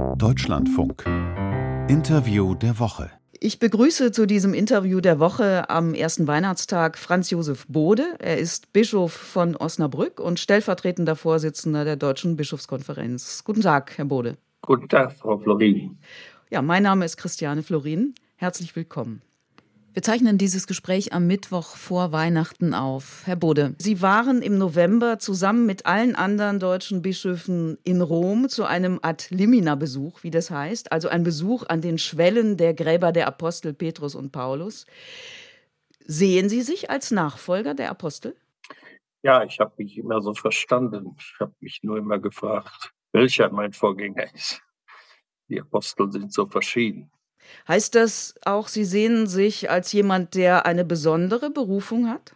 Deutschlandfunk. Interview der Woche. Ich begrüße zu diesem Interview der Woche am ersten Weihnachtstag Franz Josef Bode. Er ist Bischof von Osnabrück und stellvertretender Vorsitzender der Deutschen Bischofskonferenz. Guten Tag, Herr Bode. Guten Tag, Frau Florin. Ja, mein Name ist Christiane Florin. Herzlich willkommen. Wir zeichnen dieses Gespräch am Mittwoch vor Weihnachten auf. Herr Bode, Sie waren im November zusammen mit allen anderen deutschen Bischöfen in Rom zu einem Ad limina Besuch, wie das heißt, also ein Besuch an den Schwellen der Gräber der Apostel Petrus und Paulus. Sehen Sie sich als Nachfolger der Apostel? Ja, ich habe mich immer so verstanden. Ich habe mich nur immer gefragt, welcher mein Vorgänger ist. Die Apostel sind so verschieden. Heißt das auch, Sie sehen sich als jemand, der eine besondere Berufung hat?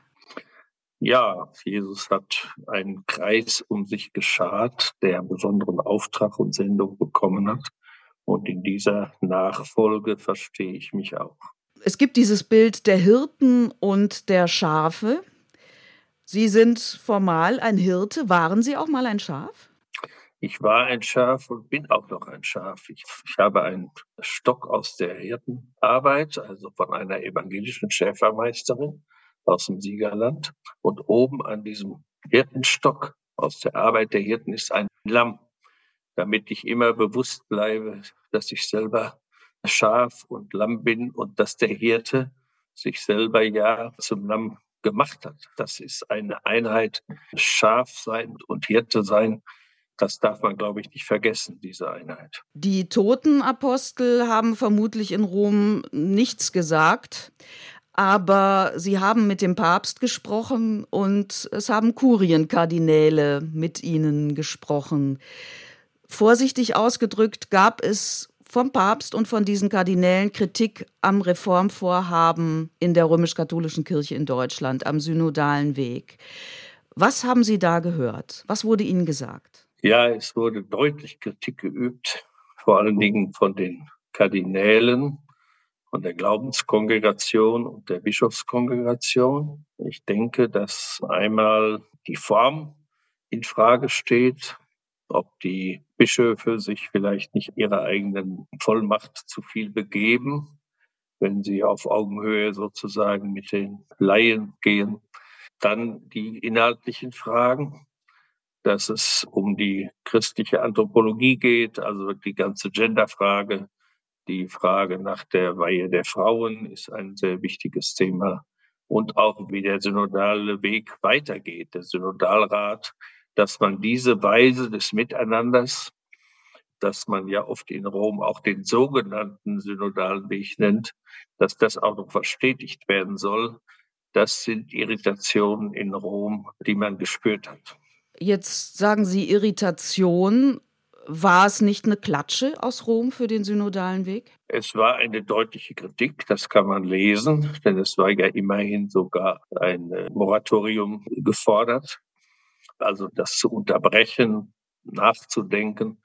Ja, Jesus hat einen Kreis um sich geschart, der einen besonderen Auftrag und Sendung bekommen hat. Und in dieser Nachfolge verstehe ich mich auch. Es gibt dieses Bild der Hirten und der Schafe. Sie sind formal ein Hirte. Waren Sie auch mal ein Schaf? Ich war ein Schaf und bin auch noch ein Schaf. Ich, ich habe einen Stock aus der Hirtenarbeit, also von einer evangelischen Schäfermeisterin aus dem Siegerland. Und oben an diesem Hirtenstock aus der Arbeit der Hirten ist ein Lamm, damit ich immer bewusst bleibe, dass ich selber Schaf und Lamm bin und dass der Hirte sich selber ja zum Lamm gemacht hat. Das ist eine Einheit, Schaf sein und Hirte sein das darf man, glaube ich, nicht vergessen, diese Einheit. Die toten Apostel haben vermutlich in Rom nichts gesagt, aber sie haben mit dem Papst gesprochen und es haben Kurienkardinäle mit ihnen gesprochen. Vorsichtig ausgedrückt gab es vom Papst und von diesen Kardinälen Kritik am Reformvorhaben in der römisch-katholischen Kirche in Deutschland, am synodalen Weg. Was haben Sie da gehört? Was wurde Ihnen gesagt? Ja, es wurde deutlich Kritik geübt, vor allen Dingen von den Kardinälen, von der Glaubenskongregation und der Bischofskongregation. Ich denke, dass einmal die Form in Frage steht, ob die Bischöfe sich vielleicht nicht ihrer eigenen Vollmacht zu viel begeben, wenn sie auf Augenhöhe sozusagen mit den Laien gehen. Dann die inhaltlichen Fragen dass es um die christliche Anthropologie geht, also die ganze Genderfrage. Die Frage nach der Weihe der Frauen ist ein sehr wichtiges Thema. Und auch wie der synodale Weg weitergeht, der Synodalrat, dass man diese Weise des Miteinanders, dass man ja oft in Rom auch den sogenannten synodalen Weg nennt, dass das auch noch verstetigt werden soll. Das sind Irritationen in Rom, die man gespürt hat. Jetzt sagen Sie Irritation. War es nicht eine Klatsche aus Rom für den synodalen Weg? Es war eine deutliche Kritik, das kann man lesen, denn es war ja immerhin sogar ein äh, Moratorium gefordert. Also das zu unterbrechen, nachzudenken,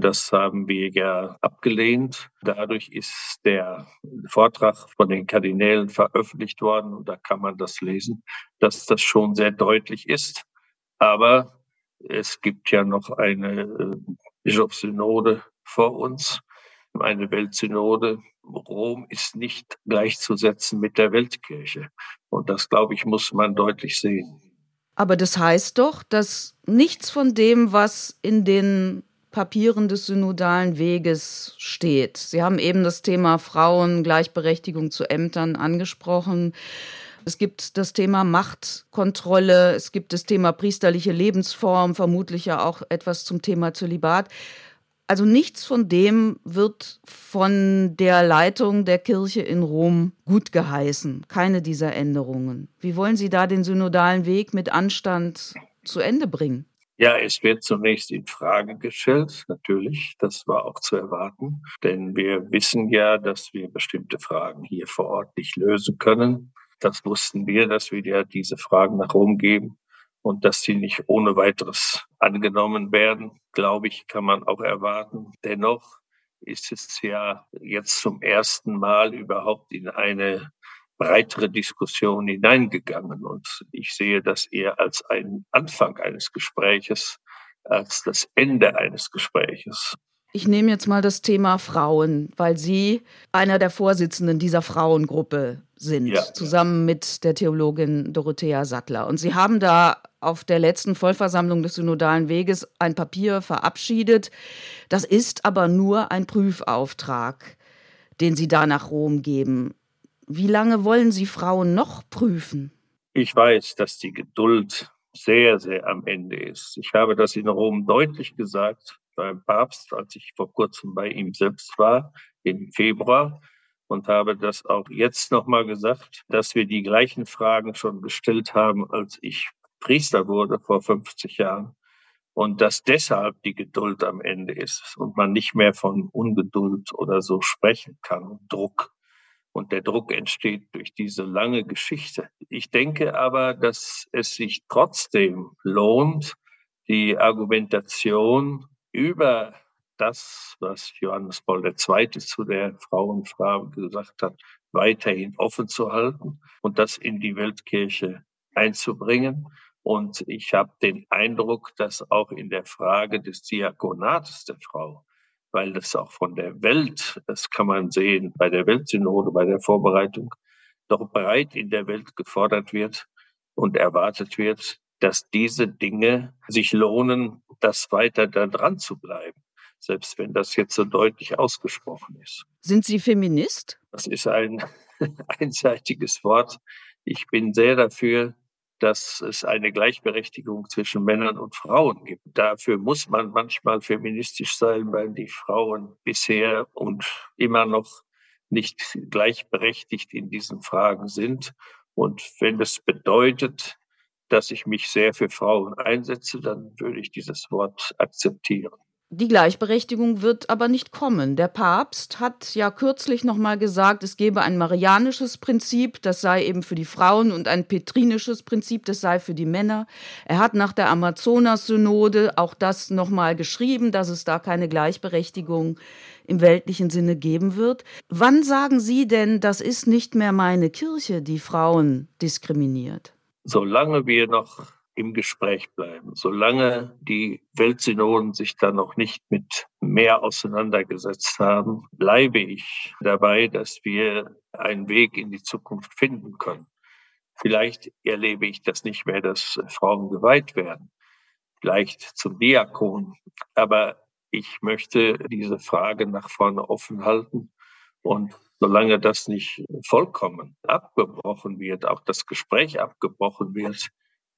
das haben wir ja abgelehnt. Dadurch ist der Vortrag von den Kardinälen veröffentlicht worden und da kann man das lesen, dass das schon sehr deutlich ist. Aber es gibt ja noch eine äh, Bischofssynode vor uns, eine Weltsynode. Rom ist nicht gleichzusetzen mit der Weltkirche. Und das, glaube ich, muss man deutlich sehen. Aber das heißt doch, dass nichts von dem, was in den Papieren des synodalen Weges steht. Sie haben eben das Thema Frauen, Gleichberechtigung zu Ämtern angesprochen. Es gibt das Thema Machtkontrolle, es gibt das Thema priesterliche Lebensform, vermutlich ja auch etwas zum Thema Zölibat. Also nichts von dem wird von der Leitung der Kirche in Rom gut geheißen. Keine dieser Änderungen. Wie wollen Sie da den synodalen Weg mit Anstand zu Ende bringen? Ja, es wird zunächst in Frage gestellt, natürlich. Das war auch zu erwarten. Denn wir wissen ja, dass wir bestimmte Fragen hier vor Ort nicht lösen können. Das wussten wir, dass wir ja diese Fragen nach Rom geben und dass sie nicht ohne weiteres angenommen werden, glaube ich, kann man auch erwarten. Dennoch ist es ja jetzt zum ersten Mal überhaupt in eine breitere Diskussion hineingegangen. Und ich sehe das eher als einen Anfang eines Gespräches, als das Ende eines Gespräches. Ich nehme jetzt mal das Thema Frauen, weil Sie einer der Vorsitzenden dieser Frauengruppe sind, ja, zusammen mit der Theologin Dorothea Sattler. Und Sie haben da auf der letzten Vollversammlung des Synodalen Weges ein Papier verabschiedet. Das ist aber nur ein Prüfauftrag, den Sie da nach Rom geben. Wie lange wollen Sie Frauen noch prüfen? Ich weiß, dass die Geduld sehr, sehr am Ende ist. Ich habe das in Rom deutlich gesagt beim Papst, als ich vor kurzem bei ihm selbst war, im Februar und habe das auch jetzt nochmal gesagt, dass wir die gleichen Fragen schon gestellt haben, als ich Priester wurde vor 50 Jahren. Und dass deshalb die Geduld am Ende ist und man nicht mehr von Ungeduld oder so sprechen kann, Druck. Und der Druck entsteht durch diese lange Geschichte. Ich denke aber, dass es sich trotzdem lohnt, die Argumentation über das, was Johannes Paul II. zu der Frauenfrage gesagt hat, weiterhin offen zu halten und das in die Weltkirche einzubringen. Und ich habe den Eindruck, dass auch in der Frage des Diakonates der Frau, weil das auch von der Welt, das kann man sehen bei der Weltsynode, bei der Vorbereitung, doch breit in der Welt gefordert wird und erwartet wird, dass diese Dinge sich lohnen, das weiter da dran zu bleiben selbst wenn das jetzt so deutlich ausgesprochen ist. Sind Sie Feminist? Das ist ein einseitiges Wort. Ich bin sehr dafür, dass es eine Gleichberechtigung zwischen Männern und Frauen gibt. Dafür muss man manchmal feministisch sein, weil die Frauen bisher und immer noch nicht gleichberechtigt in diesen Fragen sind. Und wenn es bedeutet, dass ich mich sehr für Frauen einsetze, dann würde ich dieses Wort akzeptieren. Die Gleichberechtigung wird aber nicht kommen. Der Papst hat ja kürzlich noch mal gesagt, es gebe ein marianisches Prinzip, das sei eben für die Frauen und ein petrinisches Prinzip, das sei für die Männer. Er hat nach der Amazonas-Synode auch das noch mal geschrieben, dass es da keine Gleichberechtigung im weltlichen Sinne geben wird. Wann sagen Sie denn, das ist nicht mehr meine Kirche, die Frauen diskriminiert? Solange wir noch im Gespräch bleiben. Solange die Weltsynoden sich da noch nicht mit mehr auseinandergesetzt haben, bleibe ich dabei, dass wir einen Weg in die Zukunft finden können. Vielleicht erlebe ich das nicht mehr, dass Frauen geweiht werden, vielleicht zum Diakon. Aber ich möchte diese Frage nach vorne offen halten. Und solange das nicht vollkommen abgebrochen wird, auch das Gespräch abgebrochen wird,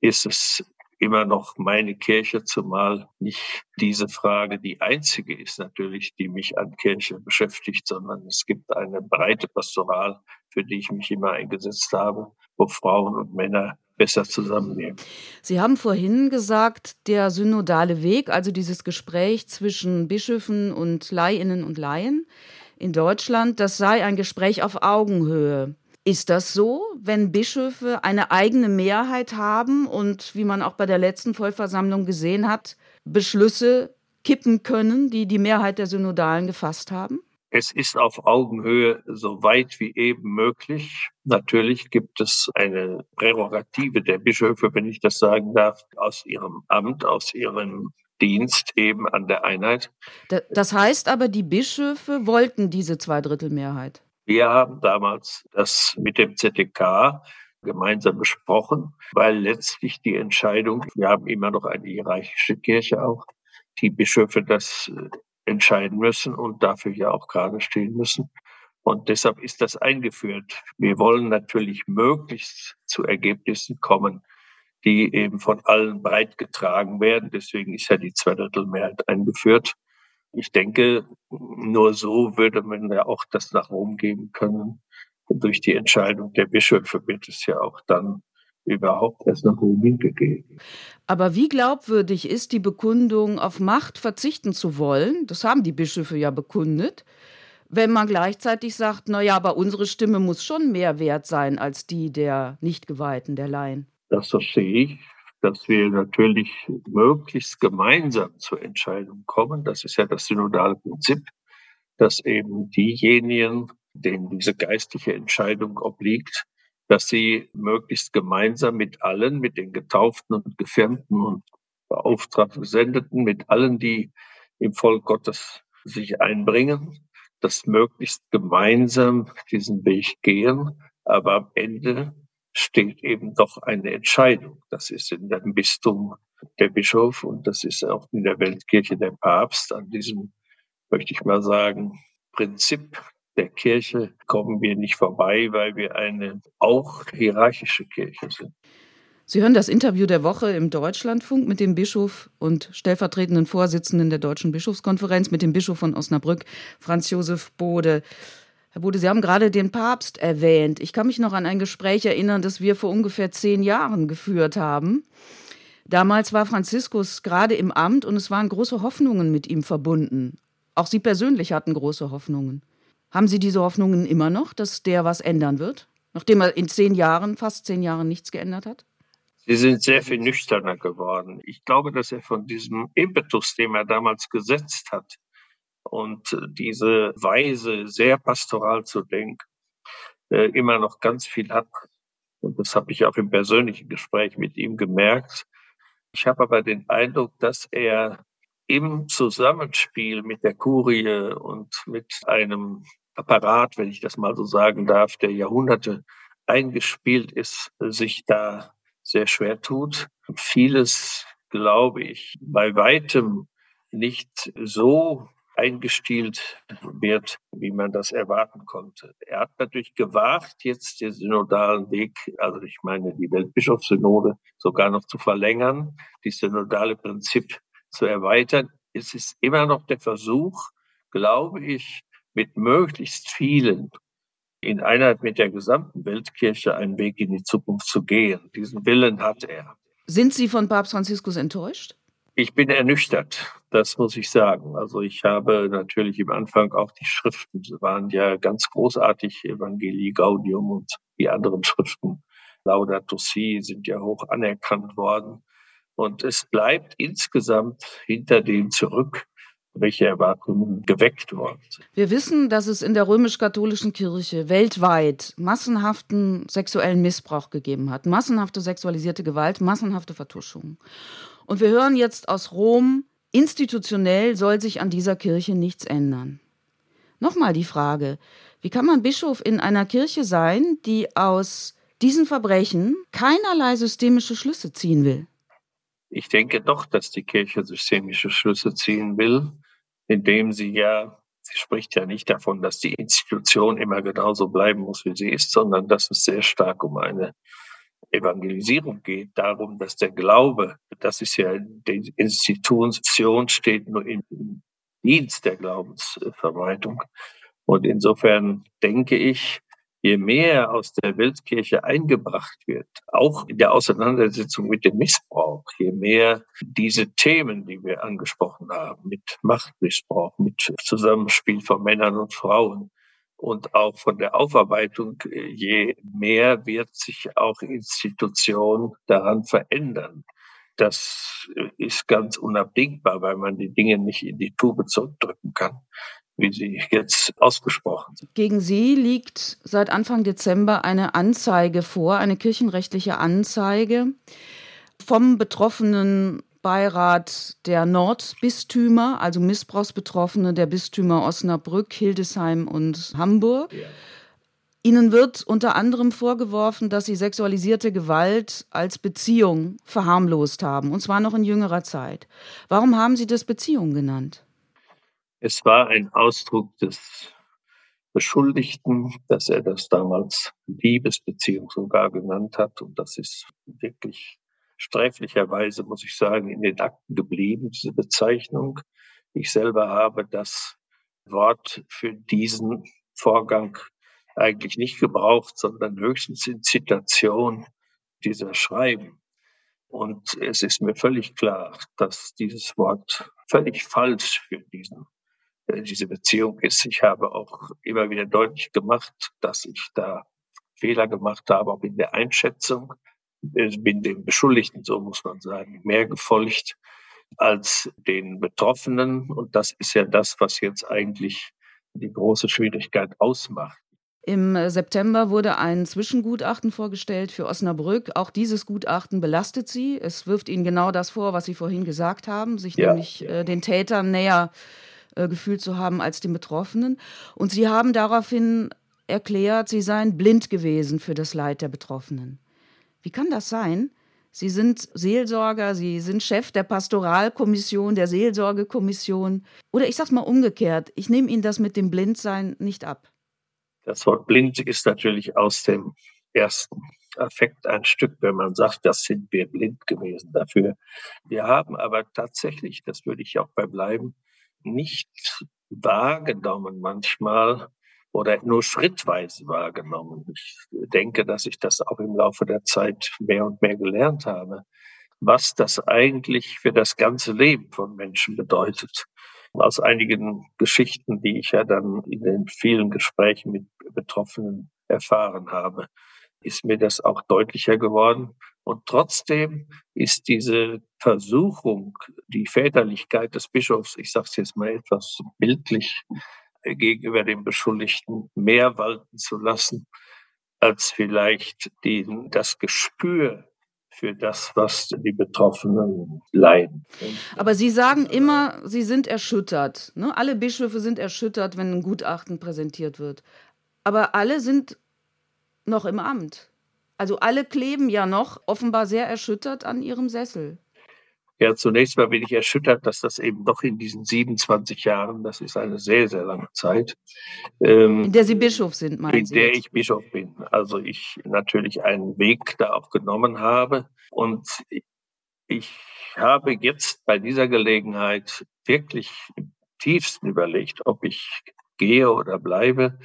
ist es immer noch meine Kirche, zumal nicht diese Frage die einzige ist natürlich, die mich an Kirche beschäftigt, sondern es gibt eine breite Pastoral, für die ich mich immer eingesetzt habe, wo Frauen und Männer besser zusammenleben. Sie haben vorhin gesagt, der synodale Weg, also dieses Gespräch zwischen Bischöfen und Leihinnen und Laien in Deutschland, das sei ein Gespräch auf Augenhöhe. Ist das so, wenn Bischöfe eine eigene Mehrheit haben und, wie man auch bei der letzten Vollversammlung gesehen hat, Beschlüsse kippen können, die die Mehrheit der Synodalen gefasst haben? Es ist auf Augenhöhe so weit wie eben möglich. Natürlich gibt es eine Prärogative der Bischöfe, wenn ich das sagen darf, aus ihrem Amt, aus ihrem Dienst eben an der Einheit. Das heißt aber, die Bischöfe wollten diese Zweidrittelmehrheit. Wir haben damals das mit dem ZDK gemeinsam besprochen, weil letztlich die Entscheidung, wir haben immer noch eine hierarchische Kirche auch, die Bischöfe das äh, entscheiden müssen und dafür ja auch gerade stehen müssen. Und deshalb ist das eingeführt. Wir wollen natürlich möglichst zu Ergebnissen kommen, die eben von allen breit getragen werden. Deswegen ist ja die Zweidrittelmehrheit eingeführt. Ich denke, nur so würde man ja auch das nach Rom geben können. Durch die Entscheidung der Bischöfe wird es ja auch dann überhaupt erst nach Rom hingegeben. Aber wie glaubwürdig ist die Bekundung, auf Macht verzichten zu wollen? Das haben die Bischöfe ja bekundet. Wenn man gleichzeitig sagt, na ja, aber unsere Stimme muss schon mehr wert sein als die der Nichtgeweihten, der Laien. Das verstehe ich dass wir natürlich möglichst gemeinsam zur Entscheidung kommen. Das ist ja das synodale Prinzip, dass eben diejenigen, denen diese geistliche Entscheidung obliegt, dass sie möglichst gemeinsam mit allen, mit den Getauften und Gefirmten und beauftragten Gesendeten, mit allen, die im Volk Gottes sich einbringen, dass möglichst gemeinsam diesen Weg gehen. Aber am Ende steht eben doch eine Entscheidung. Das ist in dem Bistum der Bischof und das ist auch in der Weltkirche der Papst. An diesem, möchte ich mal sagen, Prinzip der Kirche kommen wir nicht vorbei, weil wir eine auch hierarchische Kirche sind. Sie hören das Interview der Woche im Deutschlandfunk mit dem Bischof und stellvertretenden Vorsitzenden der Deutschen Bischofskonferenz, mit dem Bischof von Osnabrück, Franz Josef Bode. Herr Bode, Sie haben gerade den Papst erwähnt. Ich kann mich noch an ein Gespräch erinnern, das wir vor ungefähr zehn Jahren geführt haben. Damals war Franziskus gerade im Amt und es waren große Hoffnungen mit ihm verbunden. Auch Sie persönlich hatten große Hoffnungen. Haben Sie diese Hoffnungen immer noch, dass der was ändern wird? Nachdem er in zehn Jahren, fast zehn Jahren nichts geändert hat? Sie sind sehr viel nüchterner geworden. Ich glaube, dass er von diesem Impetus, den er damals gesetzt hat, und diese Weise, sehr pastoral zu denken, äh, immer noch ganz viel hat. Und das habe ich auch im persönlichen Gespräch mit ihm gemerkt. Ich habe aber den Eindruck, dass er im Zusammenspiel mit der Kurie und mit einem Apparat, wenn ich das mal so sagen darf, der Jahrhunderte eingespielt ist, sich da sehr schwer tut. Vieles, glaube ich, bei weitem nicht so eingestielt wird, wie man das erwarten konnte. Er hat natürlich gewagt, jetzt den synodalen Weg, also ich meine die Weltbischofssynode, sogar noch zu verlängern, die synodale Prinzip zu erweitern. Es ist immer noch der Versuch, glaube ich, mit möglichst vielen in Einheit mit der gesamten Weltkirche einen Weg in die Zukunft zu gehen. Diesen Willen hat er. Sind Sie von Papst Franziskus enttäuscht? Ich bin ernüchtert, das muss ich sagen. Also ich habe natürlich im Anfang auch die Schriften, sie waren ja ganz großartig, Evangelii Gaudium und die anderen Schriften, Laudato Si, sind ja hoch anerkannt worden. Und es bleibt insgesamt hinter dem zurück, welche Erwartungen geweckt worden sind. Wir wissen, dass es in der römisch-katholischen Kirche weltweit massenhaften sexuellen Missbrauch gegeben hat, massenhafte sexualisierte Gewalt, massenhafte Vertuschung. Und wir hören jetzt aus Rom, institutionell soll sich an dieser Kirche nichts ändern. Nochmal die Frage, wie kann man Bischof in einer Kirche sein, die aus diesen Verbrechen keinerlei systemische Schlüsse ziehen will? Ich denke doch, dass die Kirche systemische Schlüsse ziehen will, indem sie ja, sie spricht ja nicht davon, dass die Institution immer genauso bleiben muss, wie sie ist, sondern dass es sehr stark um eine Evangelisierung geht, darum, dass der Glaube, das ist ja, die Institution steht nur im Dienst der Glaubensverwaltung. Und insofern denke ich, je mehr aus der Weltkirche eingebracht wird, auch in der Auseinandersetzung mit dem Missbrauch, je mehr diese Themen, die wir angesprochen haben, mit Machtmissbrauch, mit Zusammenspiel von Männern und Frauen und auch von der Aufarbeitung, je mehr wird sich auch Institutionen daran verändern. Das ist ganz unabdingbar, weil man die Dinge nicht in die Tube zurückdrücken kann wie sie jetzt ausgesprochen sind. Gegen Sie liegt seit Anfang Dezember eine Anzeige vor, eine kirchenrechtliche Anzeige vom betroffenen Beirat der Nordbistümer, also Missbrauchsbetroffene der Bistümer Osnabrück, Hildesheim und Hamburg. Ja. Ihnen wird unter anderem vorgeworfen, dass Sie sexualisierte Gewalt als Beziehung verharmlost haben, und zwar noch in jüngerer Zeit. Warum haben Sie das Beziehung genannt? Es war ein Ausdruck des Beschuldigten, dass er das damals Liebesbeziehung sogar genannt hat. Und das ist wirklich sträflicherweise, muss ich sagen, in den Akten geblieben, diese Bezeichnung. Ich selber habe das Wort für diesen Vorgang eigentlich nicht gebraucht, sondern höchstens in Zitation dieser Schreiben. Und es ist mir völlig klar, dass dieses Wort völlig falsch für diesen äh, diese Beziehung ist. Ich habe auch immer wieder deutlich gemacht, dass ich da Fehler gemacht habe, auch in der Einschätzung. Ich bin dem Beschuldigten, so muss man sagen, mehr gefolgt als den Betroffenen. Und das ist ja das, was jetzt eigentlich die große Schwierigkeit ausmacht. Im September wurde ein Zwischengutachten vorgestellt für Osnabrück. Auch dieses Gutachten belastet sie. Es wirft ihnen genau das vor, was Sie vorhin gesagt haben, sich ja, nämlich. Äh, den Tätern näher äh, gefühlt zu haben als den Betroffenen. Und sie haben daraufhin erklärt, sie seien blind gewesen für das Leid der Betroffenen. Wie kann das sein? Sie sind Seelsorger, Sie sind Chef der Pastoralkommission, der Seelsorgekommission. Oder ich sage mal umgekehrt, ich nehme Ihnen das mit dem Blindsein nicht ab. Das Wort blind ist natürlich aus dem ersten Affekt ein Stück, wenn man sagt, das sind wir blind gewesen dafür. Wir haben aber tatsächlich, das würde ich auch bei bleiben, nicht wahrgenommen manchmal, oder nur schrittweise wahrgenommen. Ich denke, dass ich das auch im Laufe der Zeit mehr und mehr gelernt habe, was das eigentlich für das ganze Leben von Menschen bedeutet. Aus einigen Geschichten, die ich ja dann in den vielen Gesprächen mit Betroffenen erfahren habe, ist mir das auch deutlicher geworden. Und trotzdem ist diese Versuchung, die Väterlichkeit des Bischofs, ich sage es jetzt mal etwas bildlich, gegenüber dem Beschuldigten mehr walten zu lassen, als vielleicht die, das Gespür für das, was die Betroffenen leiden. Aber Sie sagen immer, Sie sind erschüttert. Ne? Alle Bischöfe sind erschüttert, wenn ein Gutachten präsentiert wird. Aber alle sind noch im Amt. Also alle kleben ja noch offenbar sehr erschüttert an ihrem Sessel. Ja, zunächst mal bin ich erschüttert, dass das eben doch in diesen 27 Jahren, das ist eine sehr, sehr lange Zeit. Ähm, in der Sie Bischof sind, meinen in Sie? In der ich Bischof bin. Also ich natürlich einen Weg da auch genommen habe. Und ich habe jetzt bei dieser Gelegenheit wirklich im tiefsten überlegt, ob ich gehe oder bleibe.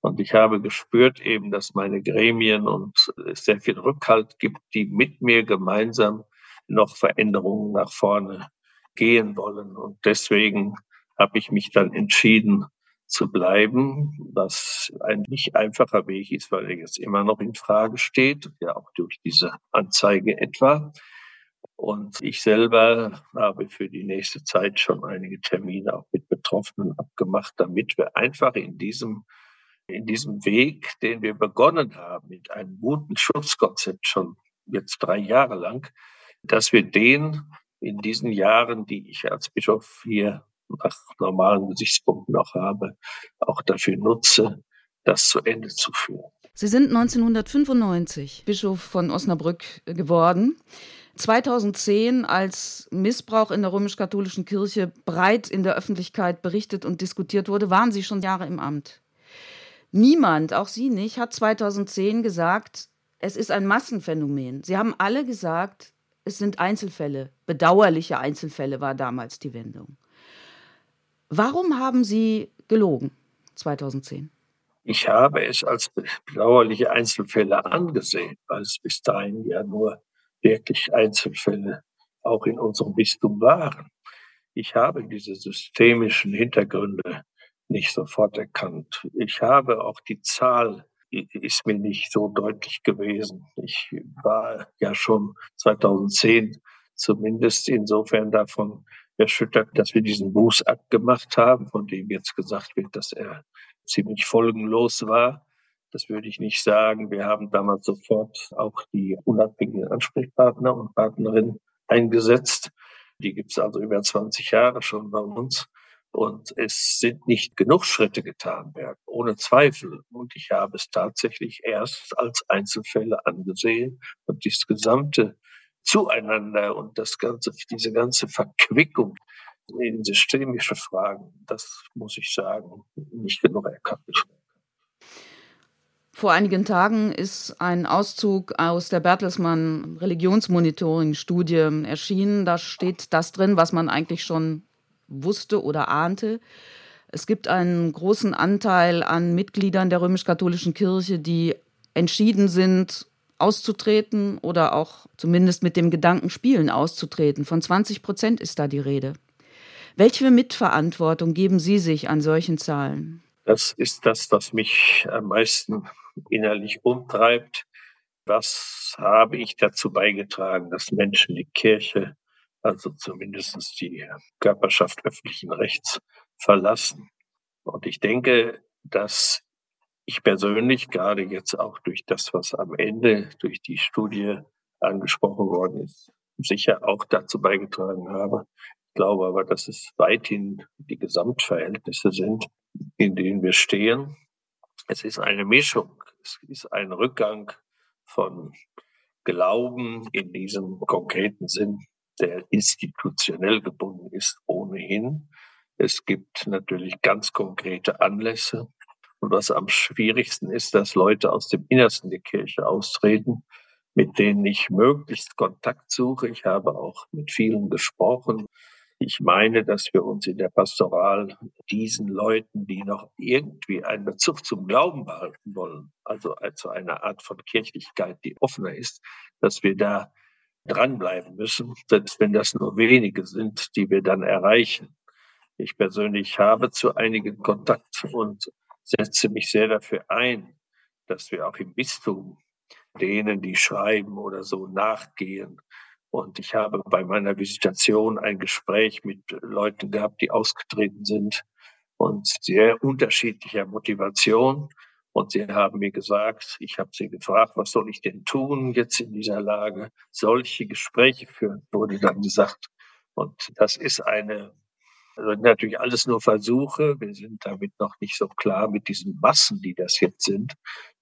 Und ich habe gespürt eben, dass meine Gremien und es sehr viel Rückhalt gibt, die mit mir gemeinsam noch Veränderungen nach vorne gehen wollen. Und deswegen habe ich mich dann entschieden zu bleiben, was ein nicht einfacher Weg ist, weil er jetzt immer noch in Frage steht, ja auch durch diese Anzeige etwa. Und ich selber habe für die nächste Zeit schon einige Termine auch mit Betroffenen abgemacht, damit wir einfach in diesem, in diesem Weg, den wir begonnen haben, mit einem guten Schutzkonzept schon jetzt drei Jahre lang, dass wir den in diesen Jahren, die ich als Bischof hier nach normalen Gesichtspunkten noch habe, auch dafür nutze, das zu Ende zu führen. Sie sind 1995 Bischof von Osnabrück geworden. 2010, als Missbrauch in der römisch-katholischen Kirche breit in der Öffentlichkeit berichtet und diskutiert wurde, waren Sie schon Jahre im Amt. Niemand, auch Sie nicht, hat 2010 gesagt, es ist ein Massenphänomen. Sie haben alle gesagt, es sind Einzelfälle, bedauerliche Einzelfälle war damals die Wendung. Warum haben Sie gelogen 2010? Ich habe es als bedauerliche Einzelfälle angesehen, weil es bis dahin ja nur wirklich Einzelfälle auch in unserem Bistum waren. Ich habe diese systemischen Hintergründe nicht sofort erkannt. Ich habe auch die Zahl ist mir nicht so deutlich gewesen. Ich war ja schon 2010 zumindest insofern davon erschüttert, dass wir diesen Bußakt gemacht haben, von dem jetzt gesagt wird, dass er ziemlich folgenlos war. Das würde ich nicht sagen. Wir haben damals sofort auch die unabhängigen Ansprechpartner und Partnerinnen eingesetzt. Die gibt es also über 20 Jahre schon bei uns. Und es sind nicht genug Schritte getan werden, ohne Zweifel. Und ich habe es tatsächlich erst als Einzelfälle angesehen und dieses gesamte Zueinander und das ganze, diese ganze Verquickung in systemische Fragen, das muss ich sagen, nicht genug erkannt. Vor einigen Tagen ist ein Auszug aus der Bertelsmann Religionsmonitoring-Studie erschienen. Da steht das drin, was man eigentlich schon wusste oder ahnte. Es gibt einen großen Anteil an Mitgliedern der römisch-katholischen Kirche, die entschieden sind, auszutreten oder auch zumindest mit dem Gedanken spielen, auszutreten. Von 20 Prozent ist da die Rede. Welche Mitverantwortung geben Sie sich an solchen Zahlen? Das ist das, was mich am meisten innerlich umtreibt. Was habe ich dazu beigetragen, dass Menschen die Kirche also zumindest die Körperschaft öffentlichen Rechts verlassen. Und ich denke, dass ich persönlich, gerade jetzt auch durch das, was am Ende durch die Studie angesprochen worden ist, sicher auch dazu beigetragen habe. Ich glaube aber, dass es weithin die Gesamtverhältnisse sind, in denen wir stehen. Es ist eine Mischung. Es ist ein Rückgang von Glauben in diesem konkreten Sinn, der institutionell gebunden ist, ohnehin. Es gibt natürlich ganz konkrete Anlässe. Und was am schwierigsten ist, dass Leute aus dem Innersten der Kirche austreten, mit denen ich möglichst Kontakt suche. Ich habe auch mit vielen gesprochen. Ich meine, dass wir uns in der Pastoral diesen Leuten, die noch irgendwie einen Bezug zum Glauben behalten wollen, also zu einer Art von Kirchlichkeit, die offener ist, dass wir da dranbleiben müssen, selbst wenn das nur wenige sind, die wir dann erreichen. Ich persönlich habe zu einigen Kontakt und setze mich sehr dafür ein, dass wir auch im Bistum denen, die schreiben oder so, nachgehen. Und ich habe bei meiner Visitation ein Gespräch mit Leuten gehabt, die ausgetreten sind und sehr unterschiedlicher Motivation. Und sie haben mir gesagt, ich habe sie gefragt, was soll ich denn tun jetzt in dieser Lage? Solche Gespräche führen, wurde dann gesagt. Und das ist eine, also natürlich alles nur Versuche. Wir sind damit noch nicht so klar mit diesen Massen, die das jetzt sind.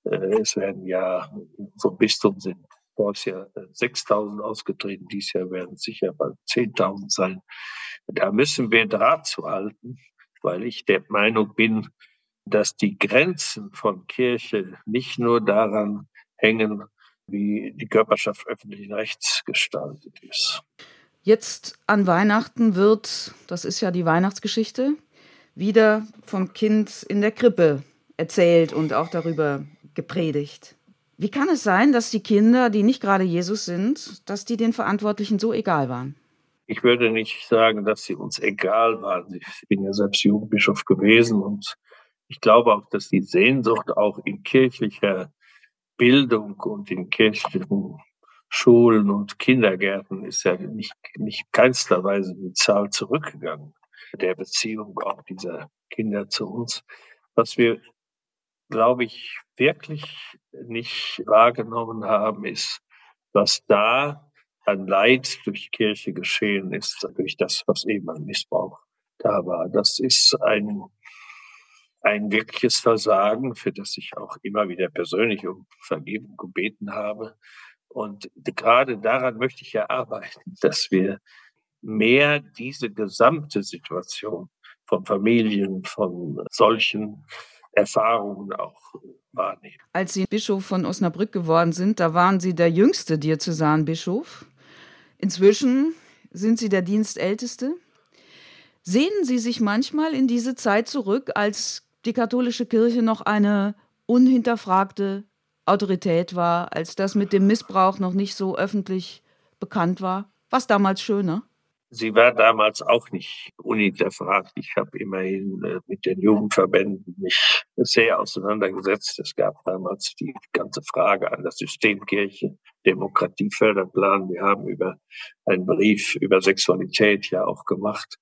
Äh, es werden ja vom Bistum sind voriges Jahr 6.000 ausgetreten, dieses Jahr werden es sicher bald 10.000 sein. Da müssen wir Draht zu halten, weil ich der Meinung bin, dass die Grenzen von Kirche nicht nur daran hängen, wie die Körperschaft öffentlichen Rechts gestaltet ist. Jetzt an Weihnachten wird, das ist ja die Weihnachtsgeschichte, wieder vom Kind in der Krippe erzählt und auch darüber gepredigt. Wie kann es sein, dass die Kinder, die nicht gerade Jesus sind, dass die den Verantwortlichen so egal waren? Ich würde nicht sagen, dass sie uns egal waren. Ich bin ja selbst Jugendbischof gewesen und ich glaube auch, dass die Sehnsucht auch in kirchlicher Bildung und in kirchlichen Schulen und Kindergärten ist ja nicht, nicht keinster Weise die Zahl zurückgegangen der Beziehung auch dieser Kinder zu uns. Was wir, glaube ich, wirklich nicht wahrgenommen haben, ist, was da an Leid durch Kirche geschehen ist, durch das, was eben an Missbrauch da war. Das ist ein ein wirkliches Versagen, für das ich auch immer wieder persönlich um Vergebung gebeten habe. Und gerade daran möchte ich ja arbeiten, dass wir mehr diese gesamte Situation von Familien, von solchen Erfahrungen auch wahrnehmen. Als Sie Bischof von Osnabrück geworden sind, da waren Sie der jüngste Diözesanbischof. Inzwischen sind Sie der Dienstälteste. Sehnen Sie sich manchmal in diese Zeit zurück, als die katholische Kirche noch eine unhinterfragte Autorität war, als das mit dem Missbrauch noch nicht so öffentlich bekannt war? Was damals schöner? Sie war damals auch nicht unhinterfragt. Ich habe immerhin äh, mit den Jugendverbänden mich sehr auseinandergesetzt. Es gab damals die ganze Frage an der Systemkirche, Demokratieförderplan. Wir haben über einen Brief über Sexualität ja auch gemacht.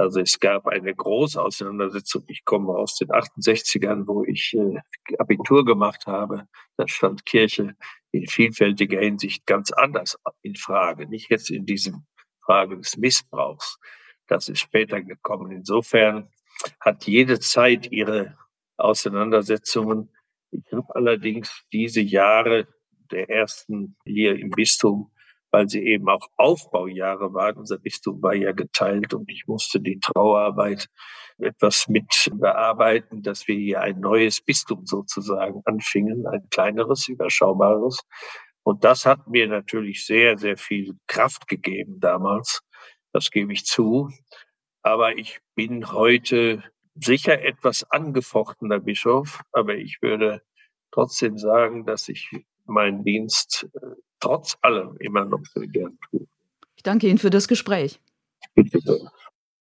Also es gab eine große Auseinandersetzung. Ich komme aus den 68ern, wo ich äh, Abitur gemacht habe. Da stand Kirche in vielfältiger Hinsicht ganz anders in Frage. Nicht jetzt in diesem Frage des Missbrauchs. Das ist später gekommen. Insofern hat jede Zeit ihre Auseinandersetzungen. Ich habe allerdings diese Jahre der ersten hier im Bistum weil sie eben auch Aufbaujahre waren. Unser Bistum war ja geteilt und ich musste die Trauerarbeit etwas mit bearbeiten, dass wir hier ein neues Bistum sozusagen anfingen, ein kleineres, überschaubares. Und das hat mir natürlich sehr, sehr viel Kraft gegeben damals. Das gebe ich zu. Aber ich bin heute sicher etwas angefochtener Bischof, aber ich würde trotzdem sagen, dass ich meinen Dienst äh, trotz allem immer noch sehr gern tue. Ich danke Ihnen für das Gespräch. Bitte.